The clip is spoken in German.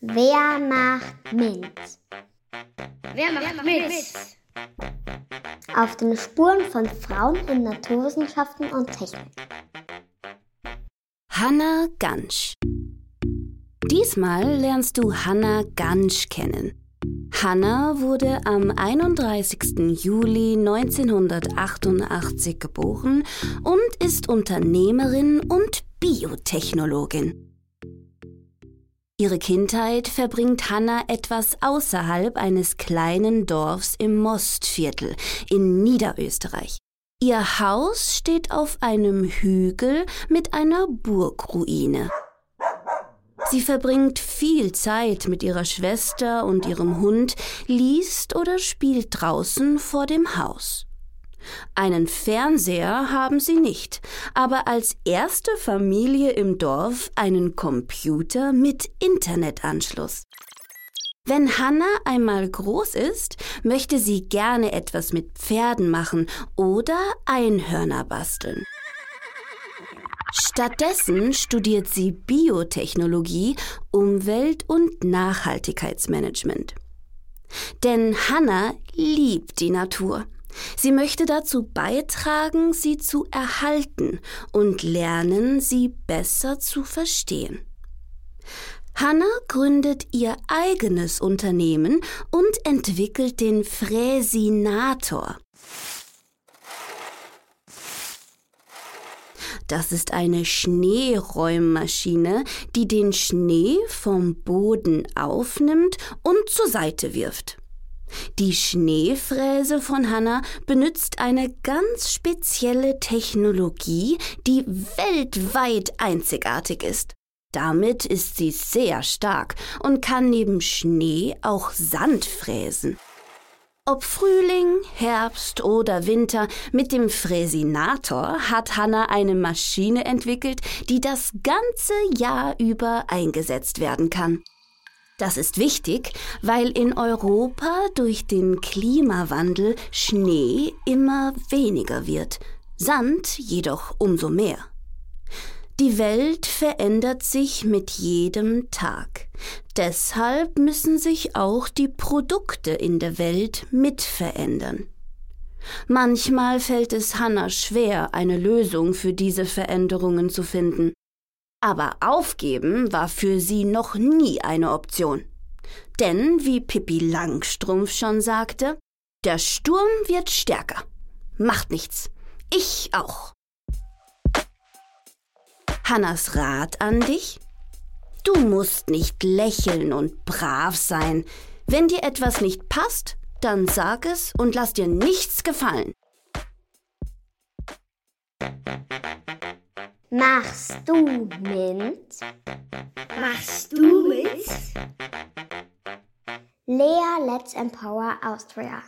Wer macht mit? Wer macht mit? Auf den Spuren von Frauen in Naturwissenschaften und Technik. Hanna Gansch. Diesmal lernst du Hanna Gansch kennen. Hanna wurde am 31. Juli 1988 geboren und ist Unternehmerin und Biotechnologin. Ihre Kindheit verbringt Hanna etwas außerhalb eines kleinen Dorfs im Mostviertel in Niederösterreich. Ihr Haus steht auf einem Hügel mit einer Burgruine. Sie verbringt viel Zeit mit ihrer Schwester und ihrem Hund, liest oder spielt draußen vor dem Haus. Einen Fernseher haben sie nicht, aber als erste Familie im Dorf einen Computer mit Internetanschluss. Wenn Hanna einmal groß ist, möchte sie gerne etwas mit Pferden machen oder Einhörner basteln. Stattdessen studiert sie Biotechnologie, Umwelt- und Nachhaltigkeitsmanagement. Denn Hanna liebt die Natur. Sie möchte dazu beitragen, sie zu erhalten und lernen, sie besser zu verstehen. Hanna gründet ihr eigenes Unternehmen und entwickelt den Fräsinator. Das ist eine Schneeräummaschine, die den Schnee vom Boden aufnimmt und zur Seite wirft. Die Schneefräse von Hanna benutzt eine ganz spezielle Technologie, die weltweit einzigartig ist. Damit ist sie sehr stark und kann neben Schnee auch Sand fräsen. Ob Frühling, Herbst oder Winter, mit dem Fräsinator hat Hanna eine Maschine entwickelt, die das ganze Jahr über eingesetzt werden kann. Das ist wichtig, weil in Europa durch den Klimawandel Schnee immer weniger wird, Sand jedoch umso mehr. Die Welt verändert sich mit jedem Tag. Deshalb müssen sich auch die Produkte in der Welt mit verändern. Manchmal fällt es Hannah schwer, eine Lösung für diese Veränderungen zu finden. Aber aufgeben war für sie noch nie eine Option. Denn, wie Pippi Langstrumpf schon sagte, der Sturm wird stärker. Macht nichts. Ich auch. Hannas Rat an dich? Du musst nicht lächeln und brav sein. Wenn dir etwas nicht passt, dann sag es und lass dir nichts gefallen. Machst du mit? Machst du mit? Lea Let's Empower Austria.